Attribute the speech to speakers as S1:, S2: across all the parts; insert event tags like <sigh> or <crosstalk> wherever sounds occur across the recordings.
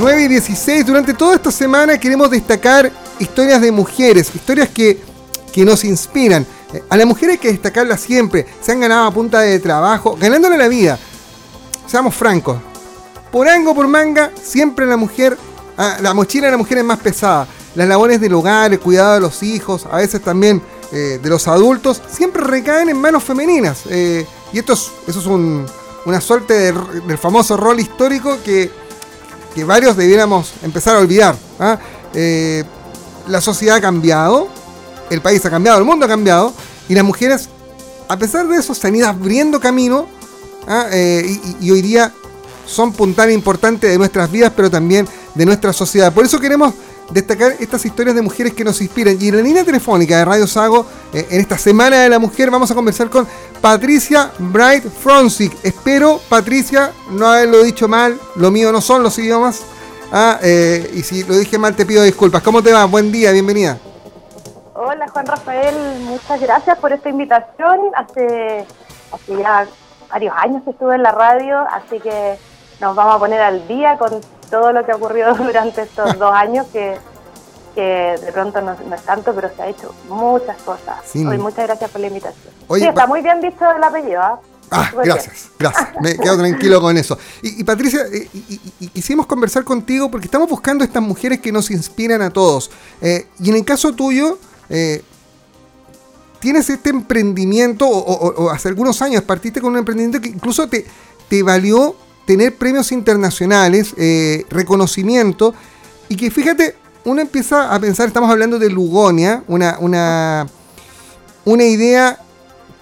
S1: 9 y 16. Durante toda esta semana queremos destacar historias de mujeres, historias que, que nos inspiran. Eh, a la mujer hay que destacarla siempre. Se han ganado a punta de trabajo, ganándole la vida. Seamos francos. Por ango, por manga, siempre la mujer, ah, la mochila de la mujer es más pesada. Las labores del hogar, el cuidado de los hijos, a veces también eh, de los adultos, siempre recaen en manos femeninas. Eh, y esto es, eso es una suerte del famoso rol histórico que, varios debiéramos empezar a olvidar. ¿ah? Eh, la sociedad ha cambiado, el país ha cambiado, el mundo ha cambiado, y las mujeres, a pesar de eso, se han ido abriendo camino ¿ah? y, hoy día son puntales importantes de nuestras vidas, pero también de nuestra sociedad. Por eso queremos destacar estas historias de mujeres que nos inspiran. Y en la línea telefónica de Radio Sago, eh, en esta Semana de la Mujer, vamos a conversar con Patricia Bright Fronsick. Espero, Patricia, no haberlo dicho mal, lo mío no son los idiomas. Ah, eh, y si lo dije mal, te pido disculpas. ¿Cómo te va? Buen día, bienvenida.
S2: Hola, Juan Rafael, muchas gracias por esta invitación. Hace, hace ya varios años estuve en la radio, así que nos vamos a poner al día con todo lo que ha ocurrido <laughs> durante estos dos años, que, que de pronto no, es tanto, pero se ha hecho muchas cosas. Sí. muchas gracias por la invitación. sí, está muy bien visto el apellido. ¿ah?
S1: ah gracias, gracias. <laughs> Me quedo tranquilo con eso. Y, Patricia, eh, y, quisimos conversar contigo porque estamos buscando estas mujeres que nos inspiran a todos. Eh, y en el caso tuyo, eh, tienes este emprendimiento, o, hace algunos años partiste con un emprendimiento que incluso te, te valió tener premios internacionales, eh, reconocimiento, y que fíjate, uno empieza a pensar, estamos hablando de Lugonia, una, una, una idea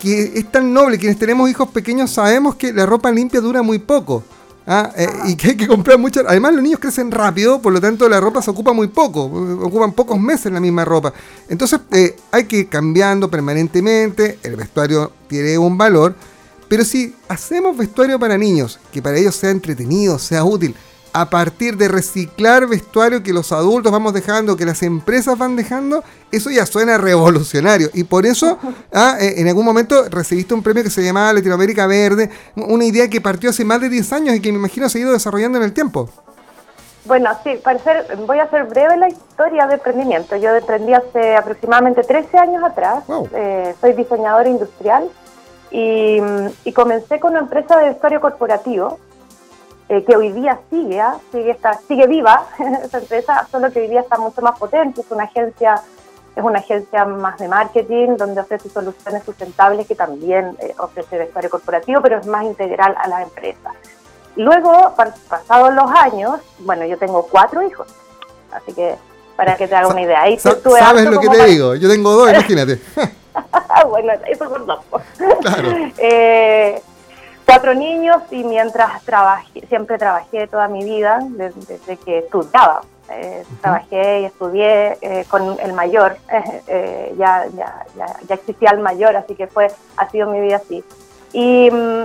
S1: que es tan noble, quienes tenemos hijos pequeños sabemos que la ropa limpia dura muy poco. ¿ah? Eh, y que hay que comprar mucho. Además, los niños crecen rápido, por lo tanto, la ropa se ocupa muy poco. Ocupan pocos meses la misma ropa. Entonces, eh, hay que ir cambiando permanentemente. El vestuario tiene un valor. Pero si hacemos vestuario para niños, que para ellos sea entretenido, sea útil, a partir de reciclar vestuario que los adultos vamos dejando, que las empresas van dejando, eso ya suena revolucionario. Y por eso, <laughs> ah, eh, en algún momento recibiste un premio que se llamaba Latinoamérica Verde, una idea que partió hace más de 10 años y que me imagino se ha ido desarrollando en el tiempo.
S2: Bueno, sí, para voy a hacer breve la historia de emprendimiento. Yo emprendí hace aproximadamente 13 años atrás. Eh, soy diseñadora industrial y, comencé con una empresa de vestuario corporativo, eh, que hoy día sigue, ¿ah? sigue, está, sigue viva <laughs> esa empresa, solo que hoy día está mucho más potente, es una agencia es una agencia más de marketing donde ofrece soluciones sustentables que también eh, ofrece vestuario corporativo, pero es más integral a la empresa. Luego, pasados los años, bueno, yo tengo cuatro hijos, así que para que te haga una idea. Ahí
S1: ¿Sabes lo que te digo? Yo tengo dos, <laughs> imagínate. <laughs>
S2: bueno, eso por dos. <laughs> Eh, cuatro niños y mientras trabajé, siempre trabajé toda mi vida, desde, que estudiaba. Eh, trabajé y estudié eh, con el mayor, <laughs> ya, ya, ya, existía el mayor, así que fue, ha sido mi vida así. Y, mm,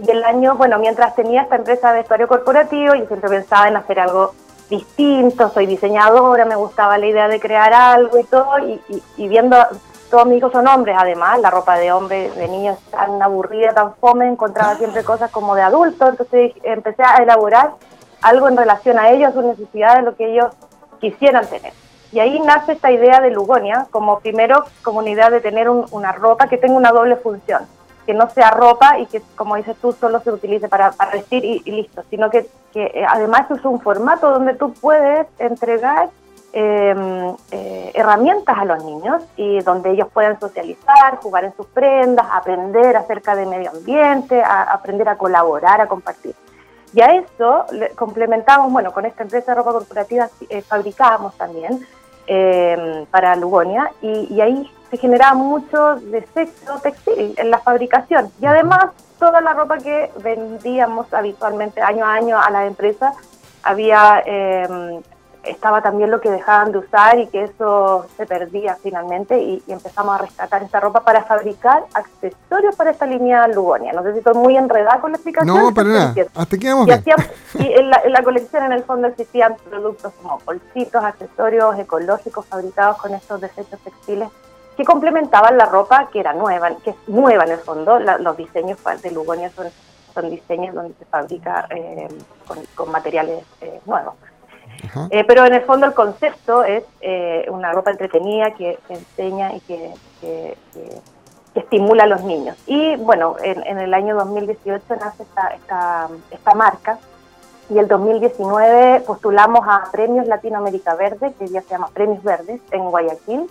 S2: y el año, bueno, mientras tenía esta empresa de vestuario corporativo, yo siempre pensaba en hacer algo distinto, soy diseñadora, me gustaba la idea de crear algo y todo, y, y viendo todos mis hijos son hombres, además, la ropa de hombre, de niños tan aburrida, tan fome, encontraba siempre cosas como de adulto, entonces empecé a elaborar algo en relación a ellos, sus necesidades, lo que ellos quisieran tener. Y ahí nace esta idea de Lugonia, como primero, idea de tener una ropa que tenga una doble función, que no sea ropa y que, como dices tú, solo se utilice para, vestir y, listo, sino que, que eh, además es un formato donde tú puedes entregar Em, eh, herramientas a los niños y donde ellos puedan socializar, jugar en sus prendas, aprender acerca del medio ambiente, aprender a colaborar, a compartir. Y a eso complementamos, bueno, con esta empresa de ropa corporativa eh, fabricábamos también em, para Lugonia y, y, ahí se generaba mucho desecho textil en la fabricación. Y además toda la ropa que vendíamos habitualmente año a año a la empresa había eh, estaba también lo que dejaban de usar y que eso se perdía finalmente y, empezamos a rescatar esta ropa para fabricar accesorios para esta línea Lugonia. No sé si estoy muy enredada con la explicación.
S1: No, para nada. Hasta aquí vamos
S2: y, y en, la, colección en el fondo existían productos como bolsitos, accesorios ecológicos fabricados con estos desechos textiles que complementaban la ropa que era nueva, que es nueva en el fondo. los diseños de Lugonia son, son diseños donde se fabrica eh, con, materiales eh, nuevos. Eh, pero en el fondo el concepto es eh, una ropa entretenida que, enseña y que, que, estimula a los niños. Y bueno, en, el año 2018 nace esta, esta, esta marca y el 2019 postulamos a Premios Latinoamérica Verde, que ya se llama Premios Verdes, en Guayaquil,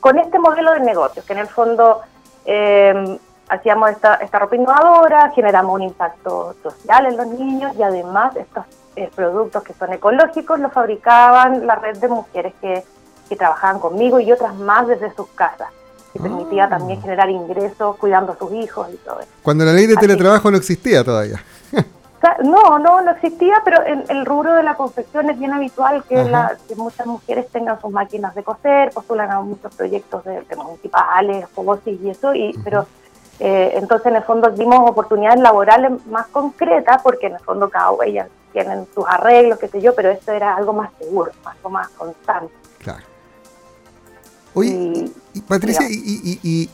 S2: con este modelo de negocio, que en el fondo eh, hacíamos esta, esta ropa innovadora, generamos un impacto social en los niños y además estos eh, productos que son ecológicos los fabricaban la red de mujeres que, que trabajaban conmigo y otras más desde sus casas que permitía también ah. generar ingresos cuidando a sus hijos y todo eso.
S1: Cuando la ley de teletrabajo no existía todavía. <laughs>
S2: No, no, no existía, pero en el rubro de la confección es bien habitual que, muchas mujeres tengan sus máquinas de coser, postulan a muchos proyectos de, municipales, FOSIS y eso, y, pero eh, entonces en el fondo dimos oportunidades laborales más concretas porque en el fondo cada ellas tienen sus arreglos, qué sé yo, pero esto era algo más seguro, algo más constante. Claro.
S1: Oye, Patricia, y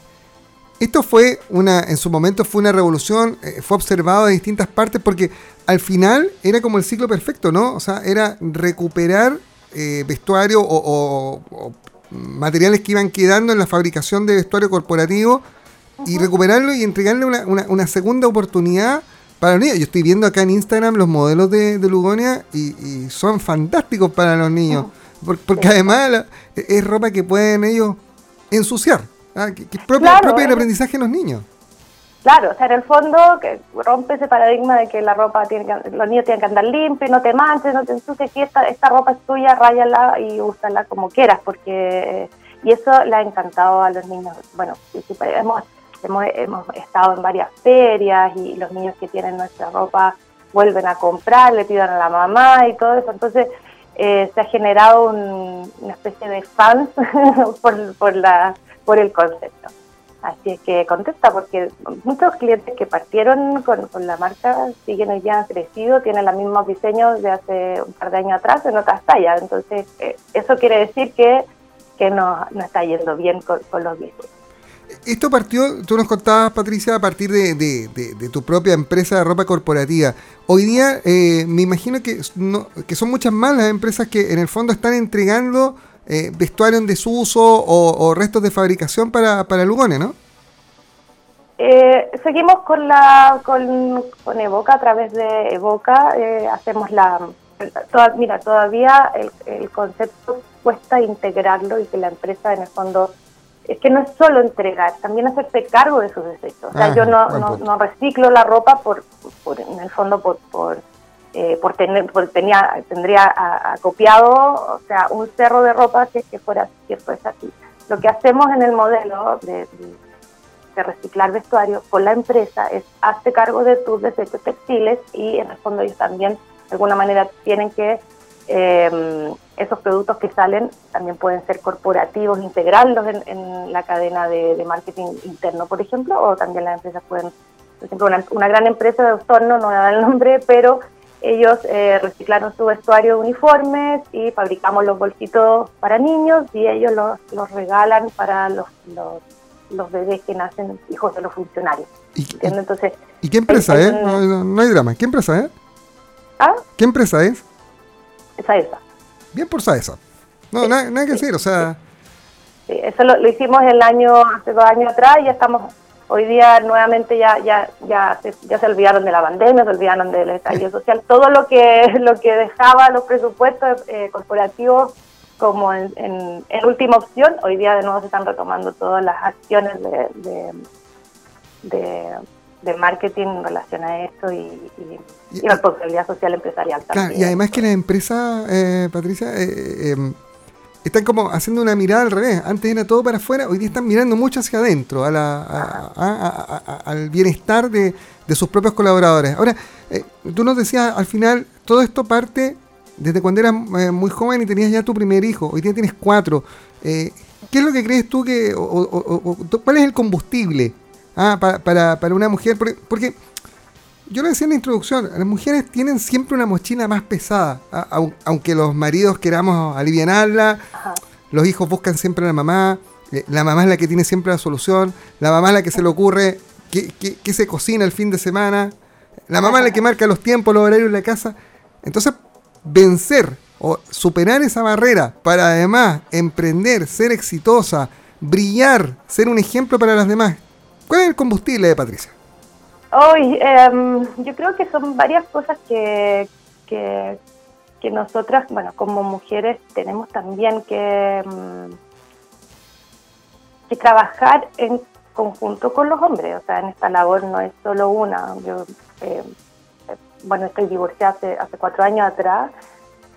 S1: esto fue una, en su momento fue una revolución, eh, fue observado de distintas partes porque al final era como el ciclo perfecto, ¿no? O sea, era recuperar eh, vestuario o, materiales que iban quedando en la fabricación de vestuario corporativo y recuperarlo y entregarle una, segunda oportunidad para los niños. Yo estoy viendo acá en Instagram los modelos de, Lugonia y, son fantásticos para los niños, porque, además es ropa que pueden ellos ensuciar. Ah, que, propio, del aprendizaje en los niños.
S2: Claro, o sea, en el fondo que rompe ese paradigma de que la ropa tiene que, los niños tienen que andar limpios, no te manches, no te ensucies, que esta, esta ropa es tuya, ráyala y úsala como quieras, porque y eso le ha encantado a los niños. Bueno, hemos, hemos, hemos estado en varias ferias y los niños que tienen nuestra ropa vuelven a comprar, le piden a la mamá y todo eso, entonces eh, se ha generado una especie de fans <laughs> por, por la por el concepto. Así es que contesta, porque muchos clientes que partieron con, la marca siguen hoy día han crecido, tienen los mismos diseños de hace un par de años atrás en otras tallas. Entonces, eh, eso quiere decir que, que no, no está yendo bien con, los diseños.
S1: Esto partió, tú nos contabas, Patricia, a partir de, de, tu propia empresa de ropa corporativa. Hoy día eh, me imagino que, no, que son muchas más las empresas que en el fondo están entregando eh, vestuario en desuso o, restos de fabricación para, para Lugones, ¿no?
S2: Eh, seguimos con la con, con, Evoca a través de Evoca eh, hacemos la mira todavía el, concepto cuesta integrarlo y que la empresa en el fondo es que no es solo entregar también hacerse cargo de sus desechos o sea ah, yo no, no, reciclo la ropa por, por en el fondo por, por eh, por tener, tenía, tendría acopiado, o sea, un cerro de ropa si es que fuera, si fuese así. Lo que hacemos en el modelo de, reciclar vestuario con la empresa es hazte cargo de tus desechos textiles y en el fondo ellos también de alguna manera tienen que eh, esos productos que salen también pueden ser corporativos, integrarlos en, la cadena de, marketing interno, por ejemplo, o también las empresas pueden, por ejemplo, una, una gran empresa de Osorno, no voy a dar el nombre, pero ellos eh, reciclaron su vestuario de uniformes y fabricamos los bolsitos para niños y ellos los, los regalan para los, los, bebés que nacen hijos de los funcionarios.
S1: ¿Y, Entonces, ¿y qué empresa es? No, hay drama. ¿Qué empresa es?
S2: ¿Ah?
S1: ¿Qué empresa es?
S2: Saesa.
S1: Bien por Saesa. No, nada, nada que decir, o sea...
S2: Sí, eso lo, lo, hicimos el año, hace dos años atrás y ya estamos Hoy día nuevamente ya ya ya se, ya se olvidaron de la pandemia, se olvidaron del estallido social, todo lo que <laughs> lo que dejaba los presupuestos eh, corporativos como en, en, última opción, hoy día de nuevo se están retomando todas las acciones de, de, marketing en relación a esto y, y, responsabilidad social empresarial.
S1: Claro, y además que la empresa, eh, Patricia, eh, em, están como haciendo una mirada al revés. Antes era todo para afuera, hoy día están mirando mucho hacia adentro, a la, al bienestar de, sus propios colaboradores. Ahora, eh, tú nos decías al final, todo esto parte desde cuando eras eh, muy joven y tenías ya tu primer hijo, hoy día tienes cuatro. Eh, ¿Qué es lo que crees tú que, o, cuál es el combustible ah, para, para, una mujer? porque yo lo decía en la introducción, las mujeres tienen siempre una mochila más pesada, aunque los maridos queramos aliviarla, los hijos buscan siempre a la mamá, eh, la mamá es la que tiene siempre la solución, la mamá es la que se le ocurre que, se cocina el fin de semana, la mamá es la que marca los tiempos, los horarios en la casa. Entonces, vencer o superar esa barrera para además emprender, ser exitosa, brillar, ser un ejemplo para las demás. ¿Cuál es el combustible de Patricia?
S2: Hoy, em, yo creo que son varias cosas que, que, nosotras, bueno, como mujeres tenemos también que, em, que trabajar en conjunto con los hombres. O sea, en esta labor no es solo una. Yo, em, bueno, estoy divorciada hace, hace cuatro años atrás,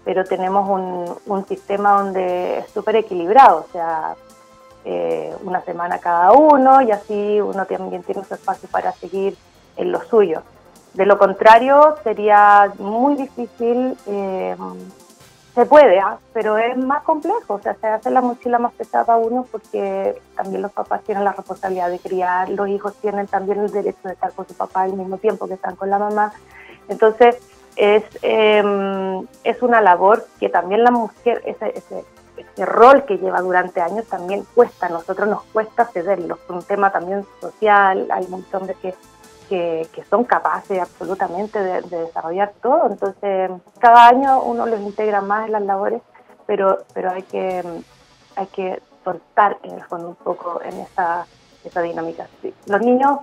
S2: pero tenemos un, un sistema donde es súper equilibrado. O sea, eh, una semana cada uno y así uno también tiene su espacio para seguir en lo suyo. De lo contrario, sería muy difícil, eh, se puede, ¿ah? pero es más complejo, o sea, se hace la mochila más pesada a uno porque también los papás tienen la responsabilidad de criar, los hijos tienen también el derecho de estar con su papá al mismo tiempo que están con la mamá. Entonces, es, em, es una labor que también la mujer, ese, ese, ese rol que lleva durante años también cuesta, a nosotros nos cuesta cederlo, es un tema también social, hay un montón de que que, son capaces absolutamente de, desarrollar todo. Entonces, cada año uno los integra más en las labores, pero, pero hay, que, hay que soltar en el fondo un poco en esa, esa dinámica. Los niños,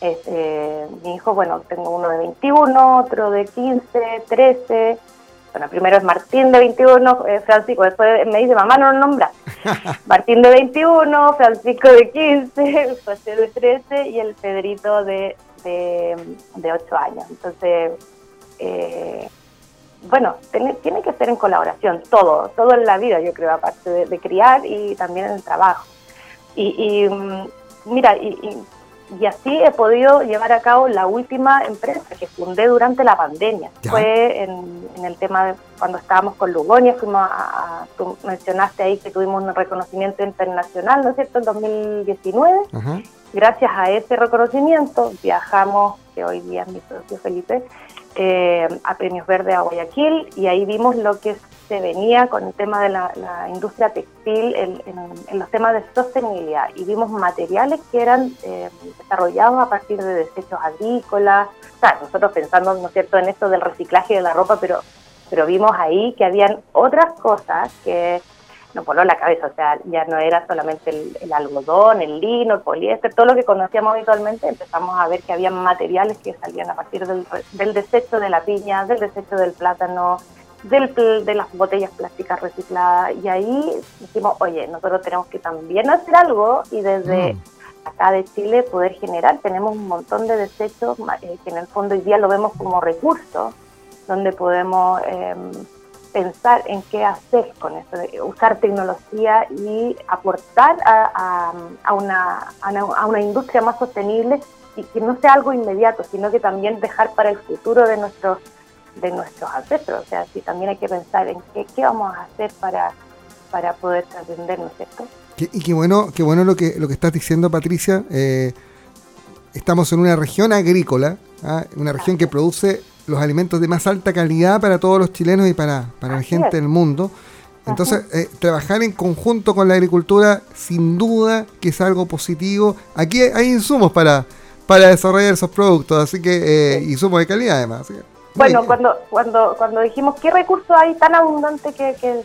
S2: este, mi hijo, bueno, tengo uno de 21, otro de 15, 13. Bueno, primero es Martín de 21, eh, Francisco, después me dice, mamá, no lo nombra. <laughs> Martín de 21, Francisco de 15, <laughs> José de 13 y el Pedrito de, de, 8 años. Entonces, eh, bueno, tiene, tiene, que ser en colaboración, todo, todo en la vida, yo creo, aparte de, criar y también en el trabajo. Y, mm, mira, y y así he podido llevar a cabo la última empresa que fundé durante la pandemia. Fue en, el tema de cuando estábamos con Lugonia, fuimos a, tú mencionaste ahí que tuvimos un reconocimiento internacional, ¿no es cierto?, en 2019. Gracias a ese reconocimiento viajamos, que hoy día es mi socio Felipe, eh, a Premios Verde a Guayaquil y ahí vimos lo que se venía con el tema de la, industria textil en, los temas de sostenibilidad y vimos materiales que eran eh, desarrollados a partir de desechos agrícolas, o nosotros pensando, ¿no es cierto?, en esto del reciclaje de la ropa, pero, pero vimos ahí que habían otras cosas que nos voló la cabeza, o sea, ya no era solamente el, algodón, el lino, el poliéster, todo lo que conocíamos habitualmente, empezamos a ver que había materiales que salían a partir del, del desecho de la piña, del desecho del plátano, del, de las botellas plásticas recicladas, y ahí dijimos, oye, nosotros tenemos que también hacer algo y desde... Mm. acá de Chile poder generar. Tenemos un montón de desechos eh, que en el fondo hoy día lo vemos como recurso, donde podemos eh, pensar en qué hacer con esto, usar tecnología y aportar a, una, a, una, industria más sostenible y que no sea algo inmediato, sino que también dejar para el futuro de nuestros de nuestros ancestros. O sea, sí, también hay que pensar en qué, qué vamos a hacer para, para poder trascender, ¿no es cierto?
S1: Y qué bueno, qué bueno lo que, lo que estás diciendo, Patricia. Eh, estamos en una región agrícola, ¿ah? una región que produce los alimentos de más alta calidad para todos los chilenos y para, para la gente del mundo. Entonces, eh, trabajar en conjunto con la agricultura, sin duda que es algo positivo. Aquí hay insumos para, para desarrollar esos productos, así que eh, insumos de calidad además.
S2: bueno, cuando, cuando, cuando dijimos qué recurso hay tan abundante que, que,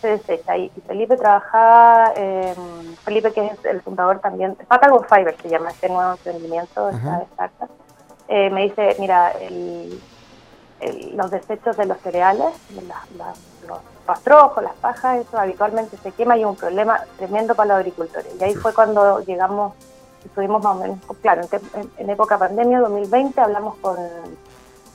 S2: se desecha, y, Felipe trabajaba, eh, Felipe que es el fundador también, Fatal Fiber se llama este nuevo emprendimiento, esta startup, eh, me dice, mira, el, los desechos de los cereales, los pastrojos, las pajas, eso habitualmente se quema y es un problema tremendo para los agricultores. Y ahí fue cuando llegamos, estuvimos más o menos, claro, en, época pandemia, 2020, hablamos con,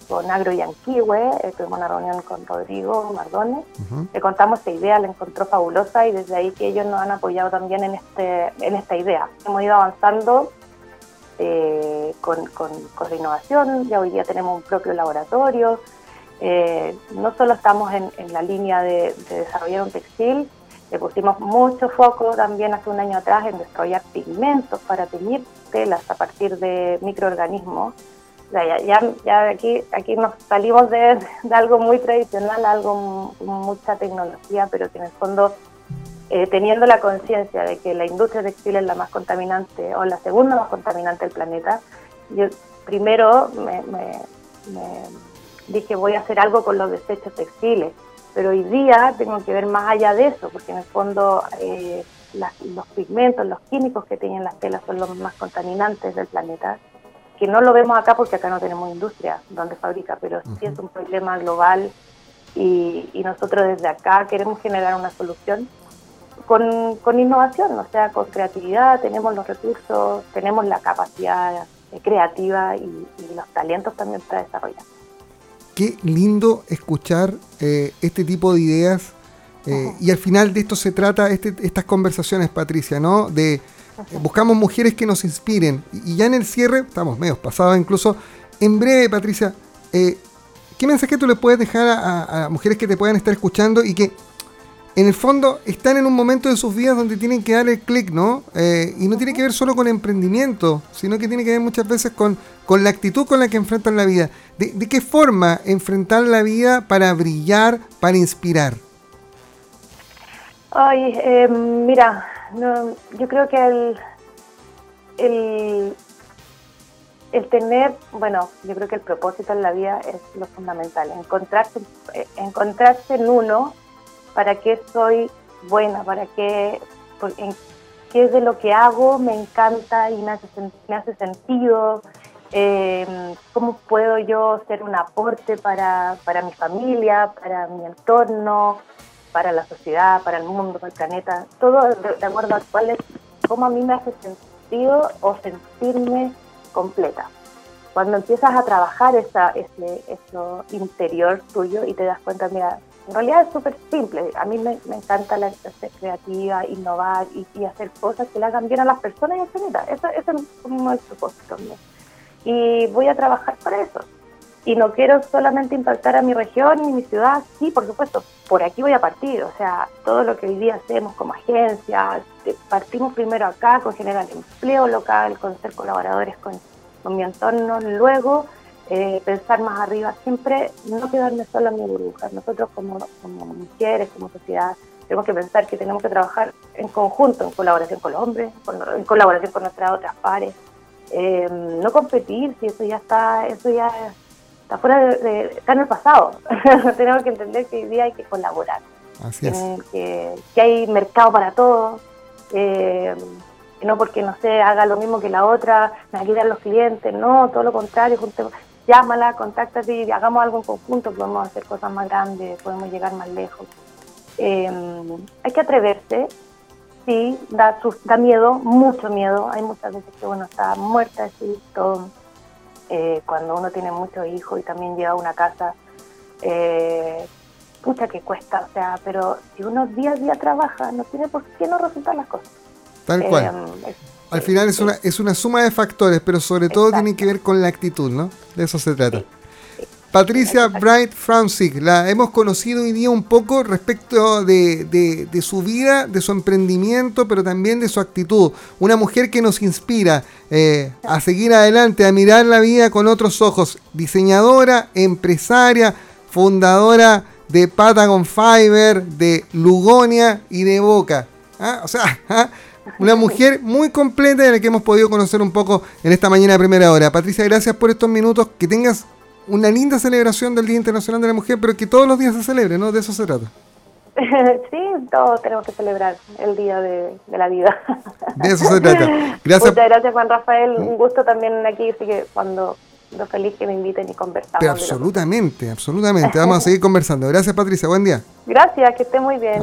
S2: con Agro Yanquihue, eh, tuvimos una reunión con Rodrigo Mardones, le contamos esta idea, la encontró fabulosa y desde ahí que ellos nos han apoyado también en, este, en esta idea. Hemos ido avanzando eh, con, con, con, innovación, ya hoy día tenemos un propio laboratorio, eh, no solo estamos en, la línea de, desarrollar un textil, le pusimos mucho foco también hace un año atrás en desarrollar pigmentos para teñir telas a partir de microorganismos. ya, ya, ya, aquí, aquí nos salimos de, de algo muy tradicional, algo con mucha tecnología, pero que en el fondo eh, teniendo la conciencia de que la industria textil es la más contaminante o la segunda más contaminante del planeta, yo primero me, dije voy a hacer algo con los desechos textiles, pero hoy día tengo que ver más allá de eso, porque en el fondo eh, los pigmentos, los químicos que tienen las telas son los más contaminantes del planeta, que no lo vemos acá porque acá no tenemos industria donde fabrica, pero sí es un problema global y, nosotros desde acá queremos generar una solución con, con, innovación, o sea, con creatividad, tenemos los recursos, tenemos la capacidad creativa y, los talentos también para desarrollar.
S1: Qué lindo escuchar eh, este tipo de ideas eh, y al final de esto se trata este, estas conversaciones, Patricia, ¿no? De eh, buscamos mujeres que nos inspiren. Y, ya en el cierre, estamos medio pasados incluso, en breve, Patricia, ¿qué mensaje tú le puedes dejar a, a, mujeres que te puedan estar escuchando y que en el fondo están en un momento de sus vidas donde tienen que dar el clic, ¿no? Eh, y no tiene que ver solo con emprendimiento, sino que tiene que ver muchas veces con, con la actitud con la que enfrentan la vida. ¿De, qué forma enfrentar la vida para brillar, para inspirar?
S2: Ay, eh, mira, yo creo que el, el, el tener, bueno, yo creo que el propósito en la vida es lo fundamental, encontrarse, eh, encontrarse en uno para qué soy buena, para qué, qué es de lo que hago me encanta y me hace, me hace sentido, eh, cómo puedo yo ser un aporte para, para mi familia, para mi entorno, para la sociedad, para el mundo, para el planeta, todo de, acuerdo a cuál es, cómo a mí me hace sentido o sentirme completa. Cuando empiezas a trabajar esa, ese, eso interior tuyo y te das cuenta, mira, en realidad es súper simple. A mí me, encanta la, ser creativa, innovar y, hacer cosas que le hagan bien a las personas y al planeta. Eso, eso es como el propósito mío. Y voy a trabajar para eso. Y no quiero solamente impactar a mi región y mi ciudad, sí, por supuesto, por aquí voy a partir. O sea, todo lo que hoy día hacemos como agencia, eh, partimos primero acá con generar empleo local, con ser colaboradores con, con mi entorno, luego eh, pensar más arriba, siempre no quedarme solo en mi burbuja. Nosotros como, como mujeres, como sociedad, tenemos que pensar que tenemos que trabajar en conjunto, en colaboración con los hombres, en colaboración con nuestras otras pares. Eh, no competir, si eso ya está, eso ya está fuera de, está en el pasado. <laughs> tenemos que entender que hoy día hay que colaborar.
S1: Así es.
S2: Que, que, hay mercado para todos. Eh, no porque no sé, haga lo mismo que la otra, me ayudan los clientes, no, todo lo contrario, llámala, contáctate y hagamos algo en conjunto, podemos hacer cosas más grandes, podemos llegar más lejos. Em, hay que atreverse, sí, da, da miedo, mucho miedo. Hay muchas veces que uno está muerta de susto, eh, cuando uno tiene muchos hijos y también lleva una casa, eh, pucha que cuesta, o sea, pero si uno día a día trabaja, no tiene por qué no resultar las cosas.
S1: Tal cual. Em, al final es una, es una suma de factores, pero sobre todo tiene que ver con la actitud, ¿no? De eso se trata. Patricia Bright Francic, la hemos conocido hoy día un poco respecto de, su vida, de su emprendimiento, pero también de su actitud. Una mujer que nos inspira eh, a seguir adelante, a mirar la vida con otros ojos. Diseñadora, empresaria, fundadora de Patagon Fiber, de Lugonia y de Boca. ¿Ah? O sea, <laughs> ¿ah? Una mujer muy completa de la que hemos podido conocer un poco en esta mañana de primera hora. Patricia, gracias por estos minutos. Que tengas una linda celebración del Día Internacional de la Mujer, pero que todos los días se celebre, ¿no? De eso se trata. <laughs>
S2: Sí, todos tenemos que celebrar el Día de, la Vida.
S1: De eso se trata. Gracias.
S2: Muchas gracias, Juan Rafael. Un gusto también aquí, así que cuando lo feliz que me inviten y conversamos.
S1: absolutamente, absolutamente. Vamos a seguir <laughs> conversando. Gracias, Patricia. Buen día.
S2: Gracias, que esté muy bien.